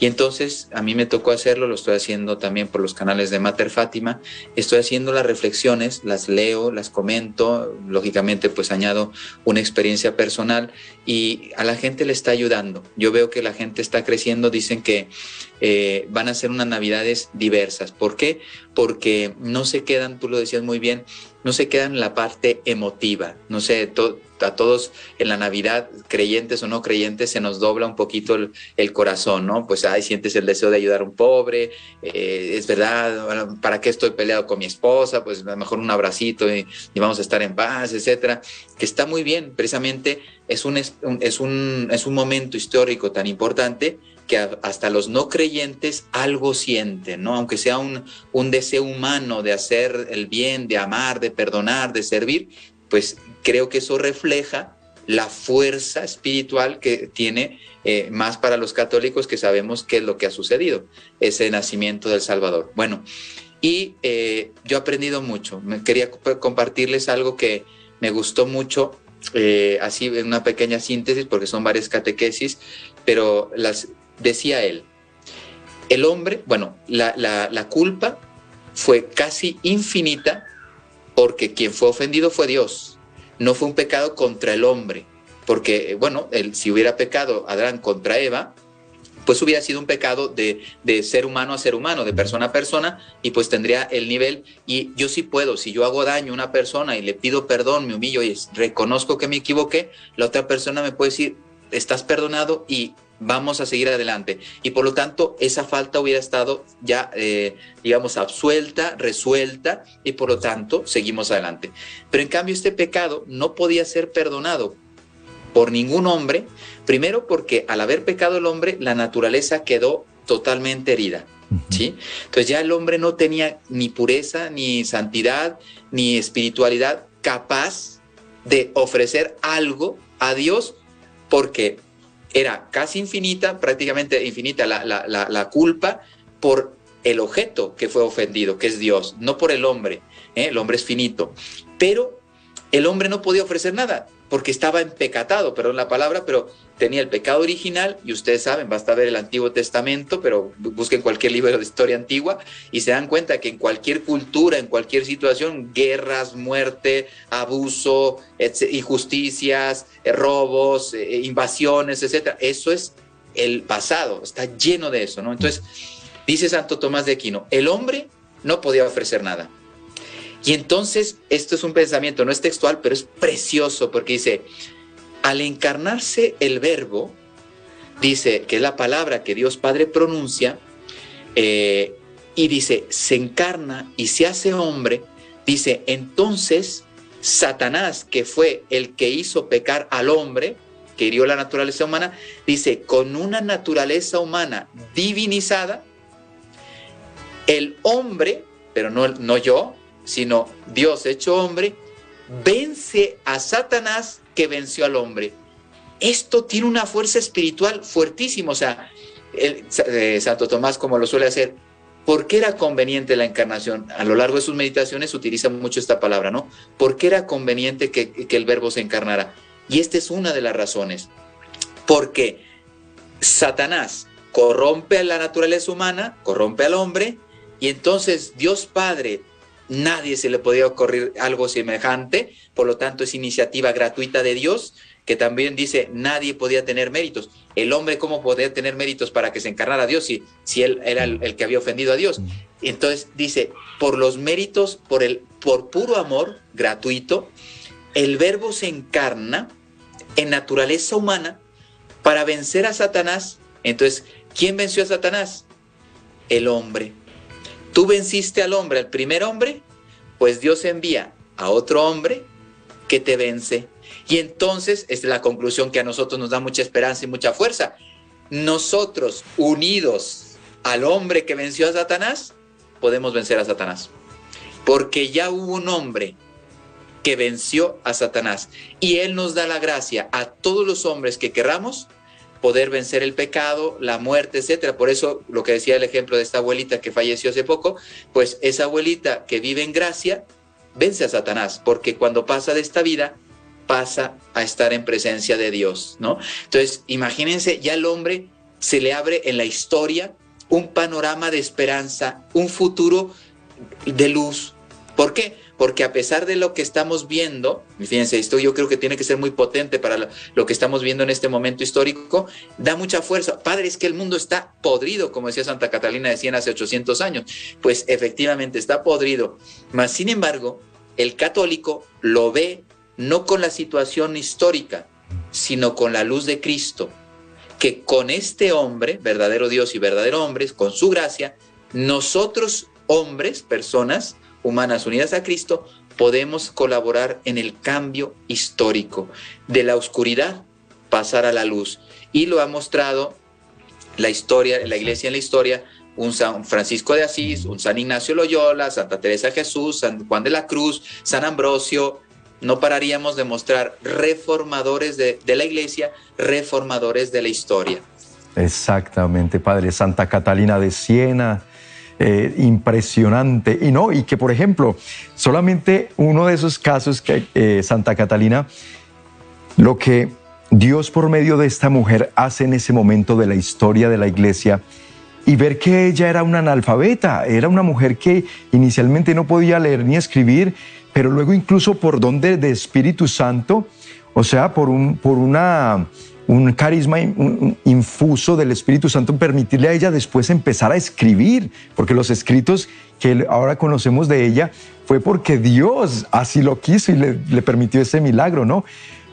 Speaker 3: Y entonces a mí me tocó hacerlo, lo estoy haciendo también por los canales de Mater Fátima, estoy haciendo las reflexiones, las leo, las comento, lógicamente pues añado una experiencia personal y a la gente le está ayudando. Yo veo que la gente está creciendo, dicen que eh, van a ser unas navidades diversas. ¿Por qué? Porque no se quedan, tú lo decías muy bien, no se quedan en la parte emotiva. No sé, a todos en la Navidad, creyentes o no creyentes, se nos dobla un poquito el, corazón, ¿no? Pues, ay, sientes el deseo de ayudar a un pobre, eh, es verdad, ¿para qué estoy peleado con mi esposa? Pues a lo mejor un abracito y, vamos a estar en paz, etcétera. Que está muy bien, precisamente es un, es un, es un momento histórico tan importante que hasta los no creyentes algo sienten, ¿no? Aunque sea un, un deseo humano de hacer el bien, de amar, de perdonar, de servir, pues creo que eso refleja la fuerza espiritual que tiene eh, más para los católicos que sabemos qué es lo que ha sucedido, ese nacimiento del Salvador. Bueno, y eh, yo he aprendido mucho. Me quería compartirles algo que me gustó mucho, eh, así en una pequeña síntesis, porque son varias catequesis, pero las, decía él, el hombre, bueno, la, culpa fue casi infinita porque quien fue ofendido fue Dios, no fue un pecado contra el hombre, porque, bueno, si hubiera pecado Adán contra Eva, pues hubiera sido un pecado de, de, ser humano a ser humano, de persona a persona, y pues tendría el nivel, y yo sí puedo, si yo hago daño a una persona y le pido perdón, me humillo y reconozco que me equivoqué, la otra persona me puede decir, estás perdonado y vamos a seguir adelante. Y por lo tanto, esa falta hubiera estado ya, eh, digamos, absuelta, resuelta, y por lo tanto, seguimos adelante. Pero en cambio, este pecado no podía ser perdonado por ningún hombre, primero porque al haber pecado el hombre, la naturaleza quedó totalmente herida. ¿Sí? Entonces ya el hombre no tenía ni pureza, ni santidad, ni espiritualidad capaz de ofrecer algo a Dios porque era casi infinita, prácticamente infinita la, culpa por el objeto que fue ofendido, que es Dios, no por el hombre. ¿eh? El hombre es finito. Pero el hombre no podía ofrecer nada porque estaba empecatado, perdón la palabra, pero tenía el pecado original y ustedes saben, basta ver el Antiguo Testamento, pero busquen cualquier libro de historia antigua y se dan cuenta que en cualquier cultura, en cualquier situación, guerras, muerte, abuso, injusticias, eh, robos, eh, invasiones, etcétera, eso es el pasado, está lleno de eso, ¿no? Entonces, dice Santo Tomás de Aquino, el hombre no podía ofrecer nada y entonces, esto es un pensamiento, no es textual, pero es precioso porque dice, al encarnarse el verbo, dice que es la palabra que Dios Padre pronuncia, eh, y dice, se encarna y se hace hombre, dice, entonces Satanás, que fue el que hizo pecar al hombre, que hirió la naturaleza humana, dice, con una naturaleza humana divinizada, el hombre, pero no, no yo, sino Dios hecho hombre, vence a Satanás que venció al hombre. Esto tiene una fuerza espiritual fuertísima, o sea, eh, Santo Tomás, como lo suele hacer, ¿por qué era conveniente la encarnación? A lo largo de sus meditaciones utiliza mucho esta palabra, ¿no? ¿Por qué era conveniente que, el verbo se encarnara? Y esta es una de las razones. Porque Satanás corrompe la naturaleza humana, corrompe al hombre, y entonces Dios Padre, nadie se le podía ocurrir algo semejante, por lo tanto es iniciativa gratuita de Dios, que también dice, nadie podía tener méritos. El hombre, ¿cómo podía tener méritos para que se encarnara a Dios si, si él era el, que había ofendido a Dios? Entonces dice, por los méritos, por, el, por puro amor gratuito, el verbo se encarna en naturaleza humana para vencer a Satanás. Entonces, ¿quién venció a Satanás? El hombre. Tú venciste al hombre, al primer hombre, pues Dios envía a otro hombre que te vence. Y entonces, es la conclusión que a nosotros nos da mucha esperanza y mucha fuerza. Nosotros, unidos al hombre que venció a Satanás, podemos vencer a Satanás. Porque ya hubo un hombre que venció a Satanás. Y Él nos da la gracia a todos los hombres que querramos poder vencer el pecado, la muerte, etcétera. Por eso lo que decía el ejemplo de esta abuelita que falleció hace poco, pues esa abuelita que vive en gracia vence a Satanás, porque cuando pasa de esta vida pasa a estar en presencia de Dios, ¿no? Entonces, imagínense, ya el hombre se le abre en la historia un panorama de esperanza, un futuro de luz. ¿Por qué? Porque a pesar de lo que estamos viendo, fíjense, esto yo creo que tiene que ser muy potente para lo, que estamos viendo en este momento histórico, da mucha fuerza. Padre, es que el mundo está podrido, como decía Santa Catalina de Siena hace 800 años. Pues efectivamente está podrido. Mas, sin embargo, el católico lo ve no con la situación histórica, sino con la luz de Cristo, que con este hombre, verdadero Dios y verdadero hombre, con su gracia, nosotros hombres, personas, humanas unidas a Cristo, podemos colaborar en el cambio histórico de la oscuridad pasar a la luz. Y lo ha mostrado la historia, la iglesia en la historia, un San Francisco de Asís, un San Ignacio Loyola, Santa Teresa de Jesús, San Juan de la Cruz, San Ambrosio. No pararíamos de mostrar reformadores de, de la iglesia, reformadores de la historia.
Speaker 2: Exactamente, Padre. Santa Catalina de Siena, eh, impresionante. Y no, y que por ejemplo, solamente uno de esos casos que eh, Santa Catalina, lo que Dios por medio de esta mujer hace en ese momento de la historia de la iglesia y ver que ella era una analfabeta, era una mujer que inicialmente no podía leer ni escribir, pero luego incluso por donde de Espíritu Santo, o sea, por, un, por una un carisma infuso del Espíritu Santo, permitirle a ella después empezar a escribir, porque los escritos que ahora conocemos de ella fue porque Dios así lo quiso y le, permitió ese milagro, ¿no?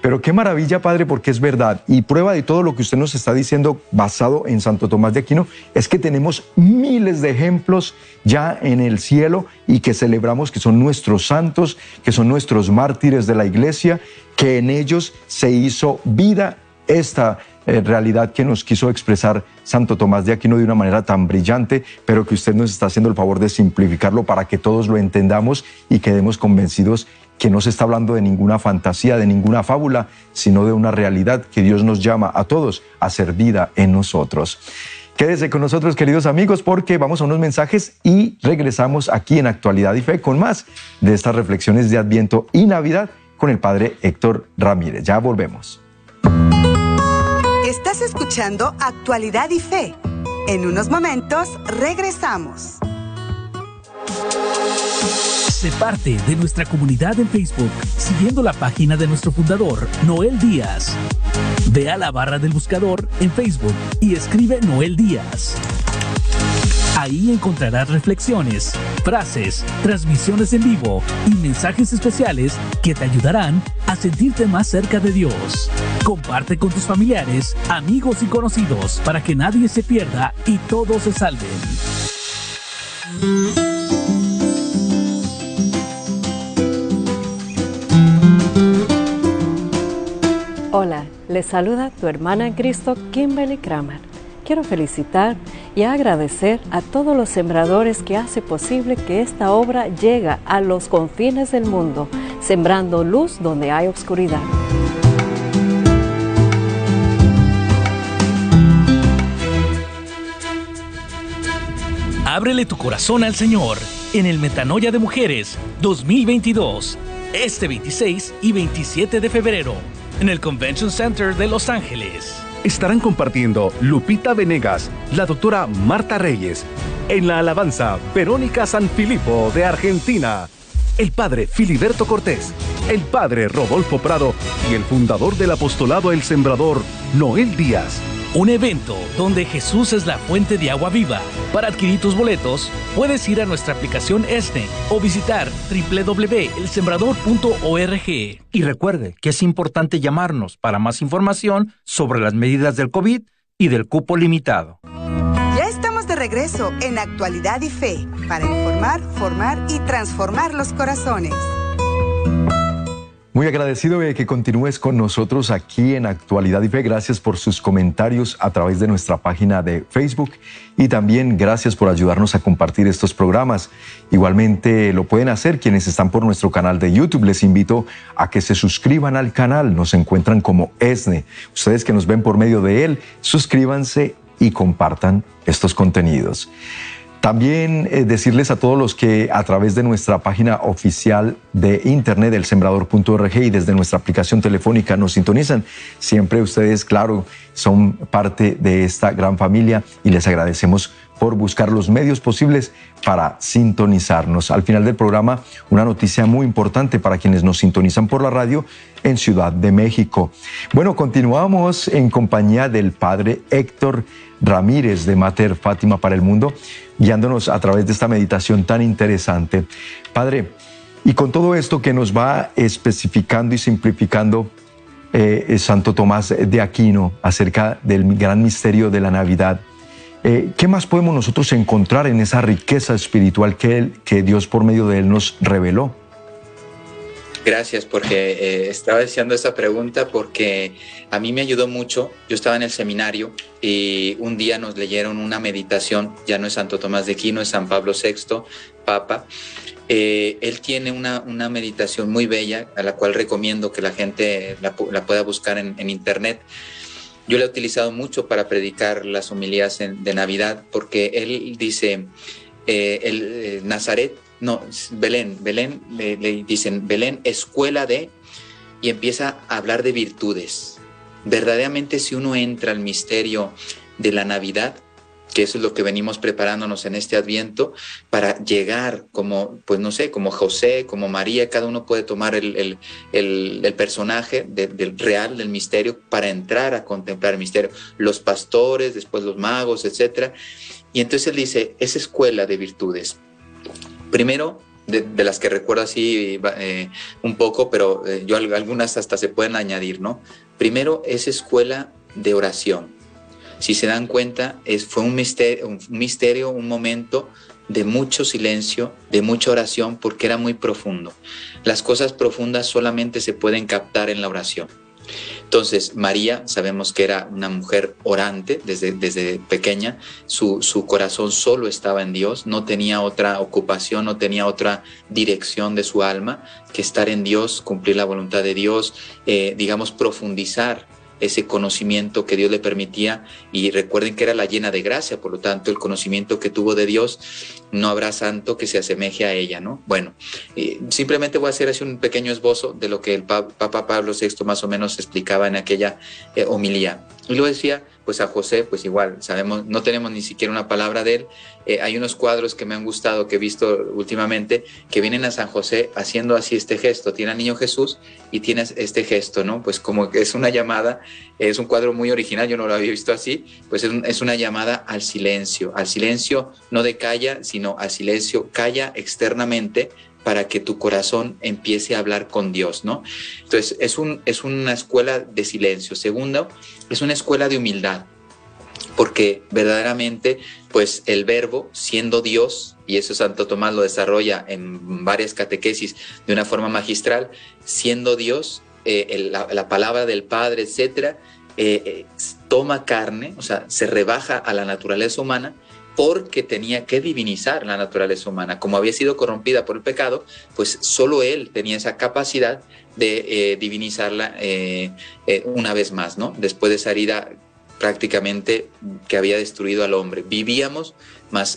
Speaker 2: Pero qué maravilla, Padre, porque es verdad. Y prueba de todo lo que usted nos está diciendo basado en Santo Tomás de Aquino es que tenemos miles de ejemplos ya en el cielo y que celebramos que son nuestros santos, que son nuestros mártires de la iglesia, que en ellos se hizo vida esta eh, realidad que nos quiso expresar Santo Tomás de Aquino de una manera tan brillante, pero que usted nos está haciendo el favor de simplificarlo para que todos lo entendamos y quedemos convencidos que no se está hablando de ninguna fantasía, de ninguna fábula, sino de una realidad que Dios nos llama a todos a ser vida en nosotros. Quédese con nosotros, queridos amigos, porque vamos a unos mensajes y regresamos aquí en Actualidad y Fe con más de estas reflexiones de Adviento y Navidad con el Padre Héctor Ramírez. Ya volvemos.
Speaker 1: Estás escuchando Actualidad y Fe. En unos momentos regresamos.
Speaker 5: Sé parte de nuestra comunidad en Facebook siguiendo la página de nuestro fundador, Noel Díaz. Ve a la barra del buscador en Facebook y escribe Noel Díaz. Ahí encontrarás reflexiones, frases, transmisiones en vivo y mensajes especiales que te ayudarán a sentirte más cerca de Dios. Comparte con tus familiares, amigos y conocidos para que nadie se pierda y todos se salven.
Speaker 9: Hola, les saluda tu hermana en Cristo, Kimberly Kramer quiero felicitar y agradecer a todos los sembradores que hace posible que esta obra llegue a los confines del mundo, sembrando luz donde hay oscuridad.
Speaker 5: Ábrele tu corazón al Señor en el Metanoia de Mujeres 2022, este 26 y 27 de febrero, en el Convention Center de Los Ángeles.
Speaker 6: Estarán compartiendo Lupita Venegas, la doctora Marta Reyes, en la alabanza Verónica Sanfilippo de Argentina, el padre Filiberto Cortés, el padre Rodolfo Prado y el fundador del apostolado El Sembrador, Noel Díaz.
Speaker 5: Un evento donde Jesús es la fuente de agua viva. Para adquirir tus boletos, puedes ir a nuestra aplicación ESNE o visitar www.elsembrador.org.
Speaker 7: Y recuerde que es importante llamarnos para más información sobre las medidas del COVID y del cupo limitado.
Speaker 1: Ya estamos de regreso en Actualidad y Fe para informar, formar y transformar los corazones.
Speaker 2: Muy agradecido de que continúes con nosotros aquí en Actualidad y. Gracias por sus comentarios a través de nuestra página de Facebook y también gracias por ayudarnos a compartir estos programas. Igualmente lo pueden hacer quienes están por nuestro canal de YouTube. Les invito a que se suscriban al canal. Nos encuentran como ESNE. Ustedes que nos ven por medio de él, suscríbanse y compartan estos contenidos. También eh, decirles a todos los que a través de nuestra página oficial de internet, elsembrador.org y desde nuestra aplicación telefónica nos sintonizan. Siempre ustedes, claro, son parte de esta gran familia y les agradecemos por buscar los medios posibles para sintonizarnos. Al final del programa, una noticia muy importante para quienes nos sintonizan por la radio en Ciudad de México. Bueno, continuamos en compañía del padre Héctor Ramírez de Mater Fátima para el Mundo guiándonos a través de esta meditación tan interesante. Padre, y con todo esto que nos va especificando y simplificando eh, Santo Tomás de Aquino acerca del gran misterio de la Navidad, eh, ¿qué más podemos nosotros encontrar en esa riqueza espiritual que, que Dios por medio de él nos reveló?
Speaker 3: Gracias, porque eh, estaba deseando esa pregunta porque a mí me ayudó mucho. Yo estaba en el seminario y un día nos leyeron una meditación, ya no es Santo Tomás de Aquino, es San Pablo VI, Papa. Eh, él tiene una, una, meditación muy bella, a la cual recomiendo que la gente la, pueda buscar en, internet. Yo la he utilizado mucho para predicar las homilías de Navidad, porque él dice, eh, el Nazaret no, Belén, Belén, le, dicen Belén, escuela de, y empieza a hablar de virtudes. Verdaderamente si uno entra al misterio de la Navidad, que eso es lo que venimos preparándonos en este adviento, para llegar como, pues no sé, como José, como María, cada uno puede tomar el, personaje del real, del misterio, para entrar a contemplar el misterio. Los pastores, después los magos, etc. Y entonces él dice, esa escuela de virtudes. Primero, de, las que recuerdo así eh, un poco, pero eh, yo algunas hasta se pueden añadir, ¿no? Primero es escuela de oración. Si se dan cuenta, es, fue un misterio, un misterio, un momento de mucho silencio, de mucha oración, porque era muy profundo. Las cosas profundas solamente se pueden captar en la oración. Entonces, María, sabemos que era una mujer orante desde, desde pequeña, su, corazón solo estaba en Dios, no tenía otra ocupación, no tenía otra dirección de su alma que estar en Dios, cumplir la voluntad de Dios, eh, digamos, profundizar ese conocimiento que Dios le permitía y recuerden que era la llena de gracia, por lo tanto el conocimiento que tuvo de Dios, no habrá santo que se asemeje a ella, ¿no? Bueno, simplemente voy a hacer así un pequeño esbozo de lo que el Papa Pablo VI más o menos explicaba en aquella eh, homilía. Y lo decía, pues a José, pues igual, sabemos, no tenemos ni siquiera una palabra de él. Eh, hay unos cuadros que me han gustado, que he visto últimamente, que vienen a San José haciendo así este gesto. Tiene al niño Jesús y tiene este gesto, ¿no? Pues como que es una llamada, es un cuadro muy original, yo no lo había visto así, pues es, es una llamada al silencio, al silencio no de calla, sino al silencio, calla externamente, para que tu corazón empiece a hablar con Dios, ¿no? Entonces, es, un, es una escuela de silencio. Segundo, es una escuela de humildad, porque verdaderamente, pues el verbo, siendo Dios, y eso Santo Tomás lo desarrolla en varias catequesis de una forma magistral, siendo Dios, eh, la, palabra del Padre, etcétera, eh, eh, toma carne, o sea, se rebaja a la naturaleza humana porque tenía que divinizar la naturaleza humana. Como había sido corrompida por el pecado, pues solo él tenía esa capacidad de eh, divinizarla eh, eh, una vez más, ¿no? Después de esa herida prácticamente que había destruido al hombre. Vivíamos,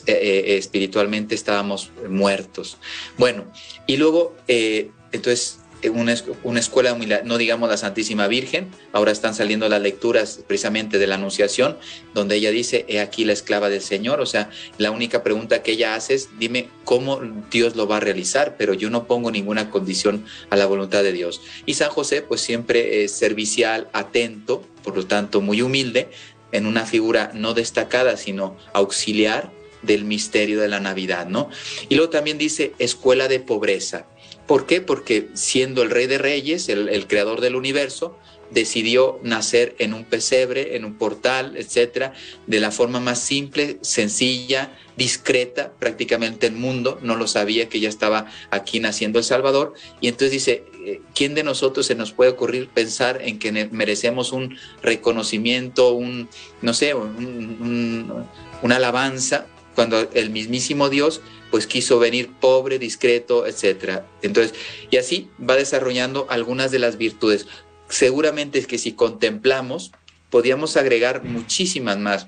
Speaker 3: eh, espiritualmente estábamos muertos. Bueno, y luego, entonces, una, escuela, no digamos la Santísima Virgen, ahora están saliendo las lecturas precisamente de la Anunciación, donde ella dice, he aquí la esclava del Señor, o sea, la única pregunta que ella hace es, dime cómo Dios lo va a realizar, pero yo no pongo ninguna condición a la voluntad de Dios. Y San José, pues siempre es servicial, atento, por lo tanto muy humilde, en una figura no destacada, sino auxiliar del misterio de la Navidad, ¿no? Y luego también dice escuela de pobreza. ¿Por qué? Porque siendo el rey de reyes, el, creador del universo, decidió nacer en un pesebre, en un portal, etcétera, de la forma más simple, sencilla, discreta, prácticamente el mundo no lo sabía que ya estaba aquí naciendo el Salvador. Y entonces dice, eh, ¿quién de nosotros se nos puede ocurrir pensar en que merecemos un reconocimiento, un, no sé, una alabanza, cuando el mismísimo Dios pues quiso venir pobre, discreto, etcétera. Entonces, y así va desarrollando algunas de las virtudes. Seguramente es que si contemplamos, podíamos agregar muchísimas más.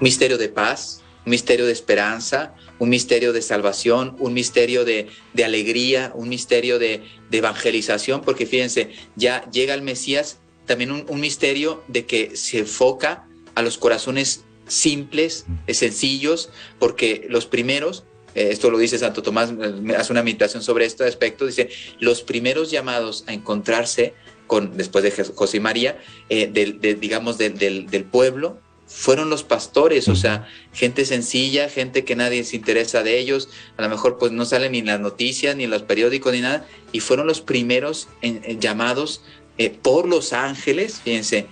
Speaker 3: misterio de paz, misterio de esperanza, un misterio de salvación, un misterio de, alegría, un misterio de, evangelización, porque fíjense, ya llega el Mesías, también un, misterio de que se enfoca a los corazones simples, sencillos, porque los primeros, eh, esto lo dice Santo Tomás, hace una meditación sobre este aspecto, dice, los primeros llamados a encontrarse con, después de José y María, eh, digamos, del pueblo, fueron los pastores, o sea, gente sencilla, gente que nadie se interesa de ellos, a lo mejor pues no salen ni en las noticias, ni en los periódicos, ni nada, y fueron los primeros llamados eh, por los ángeles, fíjense,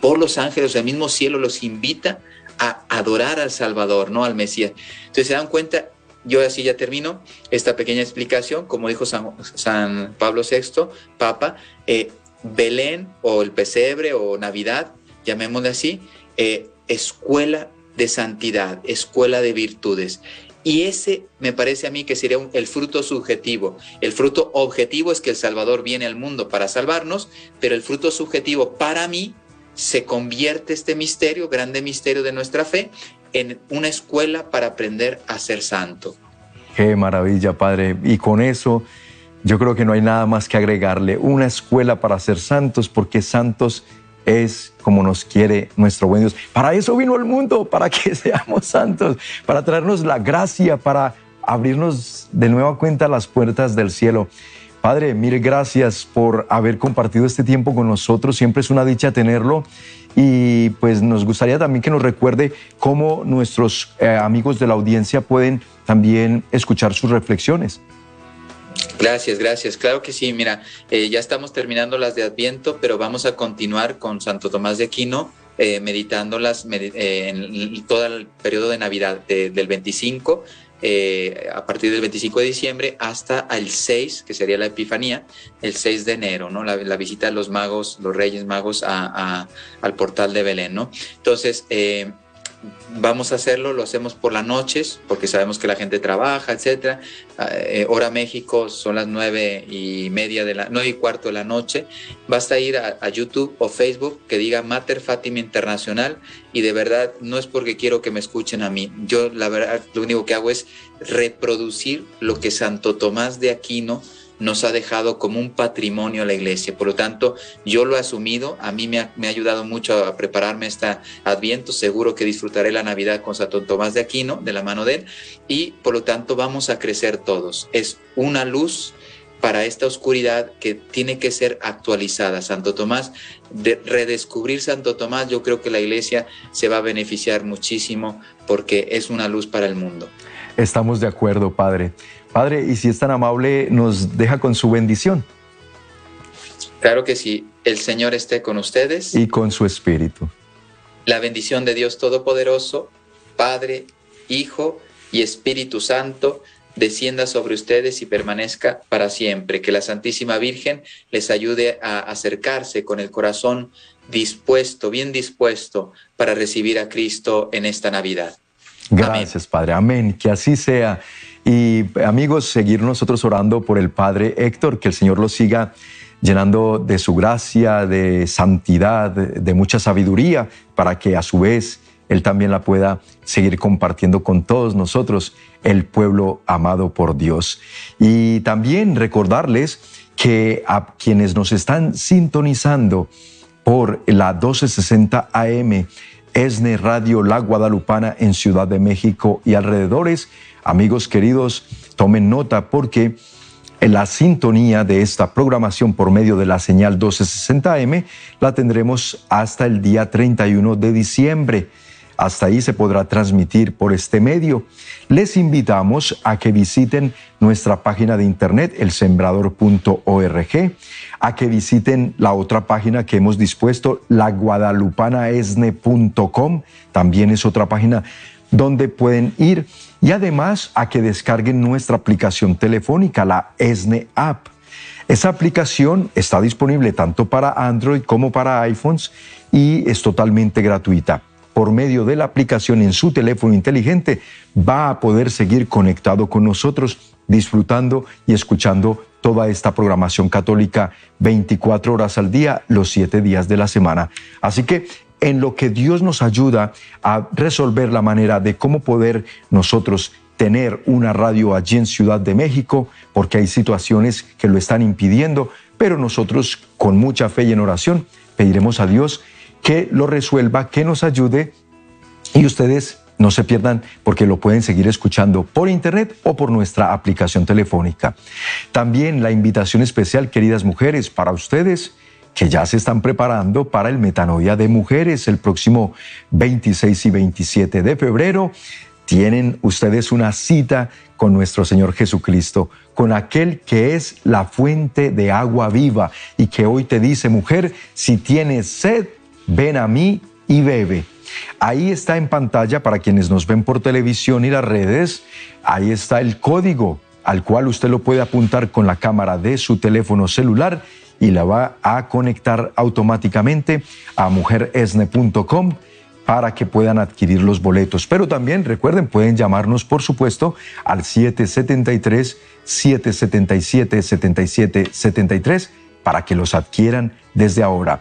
Speaker 3: por los ángeles, el mismo cielo los invita a adorar al Salvador, no al Mesías. Entonces se dan cuenta, yo así ya termino esta pequeña explicación, como dijo San, Pablo VI, Papa, eh, Belén o el pesebre o Navidad, llamémosle así, eh, escuela de santidad, escuela de virtudes. Y ese me parece a mí que sería el fruto subjetivo. El fruto objetivo es que el Salvador viene al mundo para salvarnos, pero el fruto subjetivo para mí se convierte este misterio, grande misterio de nuestra fe, en una escuela para aprender a ser santo.
Speaker 2: Qué maravilla, Padre. Y con eso yo creo que no hay nada más que agregarle. Una escuela para ser santos, porque santos es como nos quiere nuestro buen Dios. Para eso vino el mundo, para que [LAUGHS] seamos santos, para traernos la gracia, para abrirnos de nueva cuenta las puertas del cielo. Padre, mil gracias por haber compartido este tiempo con nosotros. Siempre es una dicha tenerlo. Y pues nos gustaría también que nos recuerde cómo nuestros eh, amigos de la audiencia pueden también escuchar sus reflexiones.
Speaker 3: Gracias, gracias. Claro que sí. Mira, eh, ya estamos terminando las de Adviento, pero vamos a continuar con Santo Tomás de Aquino, eh, meditándolas en todo el periodo de Navidad, del 25, a partir del 25 de diciembre hasta el 6, que sería la Epifanía, el 6 de enero, ¿no? La, visita de los magos, los reyes magos al portal de Belén, ¿no? Entonces, vamos a hacerlo, lo hacemos por las noches, porque sabemos que la gente trabaja, etcétera. Ah, eh, hora México son las nueve y media de la, nueve y cuarto de la noche. Basta ir a, YouTube o Facebook que diga Mater Fátima Internacional y de verdad no es porque quiero que me escuchen a mí. Yo la verdad lo único que hago es reproducir lo que Santo Tomás de Aquino nos ha dejado como un patrimonio a la iglesia. Por lo tanto, yo lo he asumido, a mí me ha, ayudado mucho a prepararme este adviento, seguro que disfrutaré la Navidad con Santo Tomás de Aquino, de la mano de él, y por lo tanto vamos a crecer todos. Es una luz para esta oscuridad que tiene que ser actualizada. Santo Tomás, de redescubrir Santo Tomás, yo creo que la iglesia se va a beneficiar muchísimo porque es una luz para el mundo.
Speaker 2: Estamos de acuerdo, Padre. Padre, y si es tan amable, nos deja con su bendición.
Speaker 3: Claro que sí. El Señor esté con ustedes.
Speaker 2: Y con su Espíritu.
Speaker 3: La bendición de Dios Todopoderoso, Padre, Hijo y Espíritu Santo, descienda sobre ustedes y permanezca para siempre. Que la Santísima Virgen les ayude a acercarse con el corazón dispuesto, bien dispuesto, para recibir a Cristo en esta Navidad.
Speaker 2: Gracias, Padre. Amén. Que así sea. Y amigos, seguir nosotros orando por el Padre Héctor, que el Señor lo siga llenando de su gracia, de santidad, de mucha sabiduría, para que a su vez Él también la pueda seguir compartiendo con todos nosotros, el pueblo amado por Dios. Y también recordarles que a quienes nos están sintonizando por la 1260 AM, ESNE Radio La Guadalupana en Ciudad de México y alrededores, amigos queridos, tomen nota porque la sintonía de esta programación por medio de la señal 1260M la tendremos hasta el día 31 de diciembre. Hasta ahí se podrá transmitir por este medio. Les invitamos a que visiten nuestra página de internet, elsembrador.org, a que visiten la otra página que hemos dispuesto, laguadalupanaesne.com, también es otra página donde pueden ir y además a que descarguen nuestra aplicación telefónica, la ESNE App. Esa aplicación está disponible tanto para Android como para iPhones y es totalmente gratuita por medio de la aplicación en su teléfono inteligente, va a poder seguir conectado con nosotros, disfrutando y escuchando toda esta programación católica 24 horas al día, los siete días de la semana. Así que en lo que Dios nos ayuda a resolver la manera de cómo poder nosotros tener una radio allí en Ciudad de México, porque hay situaciones que lo están impidiendo, pero nosotros con mucha fe y en oración pediremos a Dios que lo resuelva, que nos ayude y ustedes no se pierdan porque lo pueden seguir escuchando por internet o por nuestra aplicación telefónica. También la invitación especial, queridas mujeres, para ustedes que ya se están preparando para el Metanoia de Mujeres el próximo 26 y 27 de febrero. Tienen ustedes una cita con nuestro Señor Jesucristo, con aquel que es la fuente de agua viva y que hoy te dice, mujer, si tienes sed, ven a mí y bebe. Ahí está en pantalla para quienes nos ven por televisión y las redes, ahí está el código al cual usted lo puede apuntar con la cámara de su teléfono celular y la va a conectar automáticamente a mujeresne.com para que puedan adquirir los boletos. Pero también recuerden, pueden llamarnos, por supuesto, al 773-777-7773 para que los adquieran desde ahora.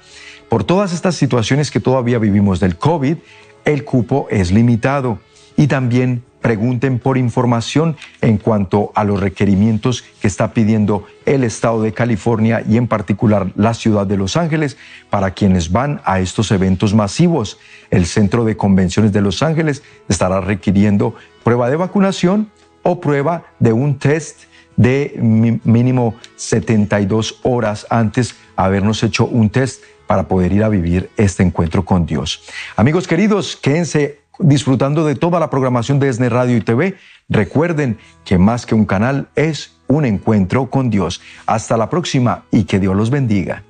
Speaker 2: Por todas estas situaciones que todavía vivimos del COVID, el cupo es limitado y también pregunten por información en cuanto a los requerimientos que está pidiendo el estado de California y en particular la ciudad de Los Ángeles para quienes van a estos eventos masivos. El Centro de Convenciones de Los Ángeles estará requiriendo prueba de vacunación o prueba de un test de mínimo 72 horas antes habernos hecho un test para poder ir a vivir este encuentro con Dios. Amigos queridos, quédense disfrutando de toda la programación de ESNE Radio y TV. Recuerden que más que un canal es un encuentro con Dios. Hasta la próxima y que Dios los bendiga.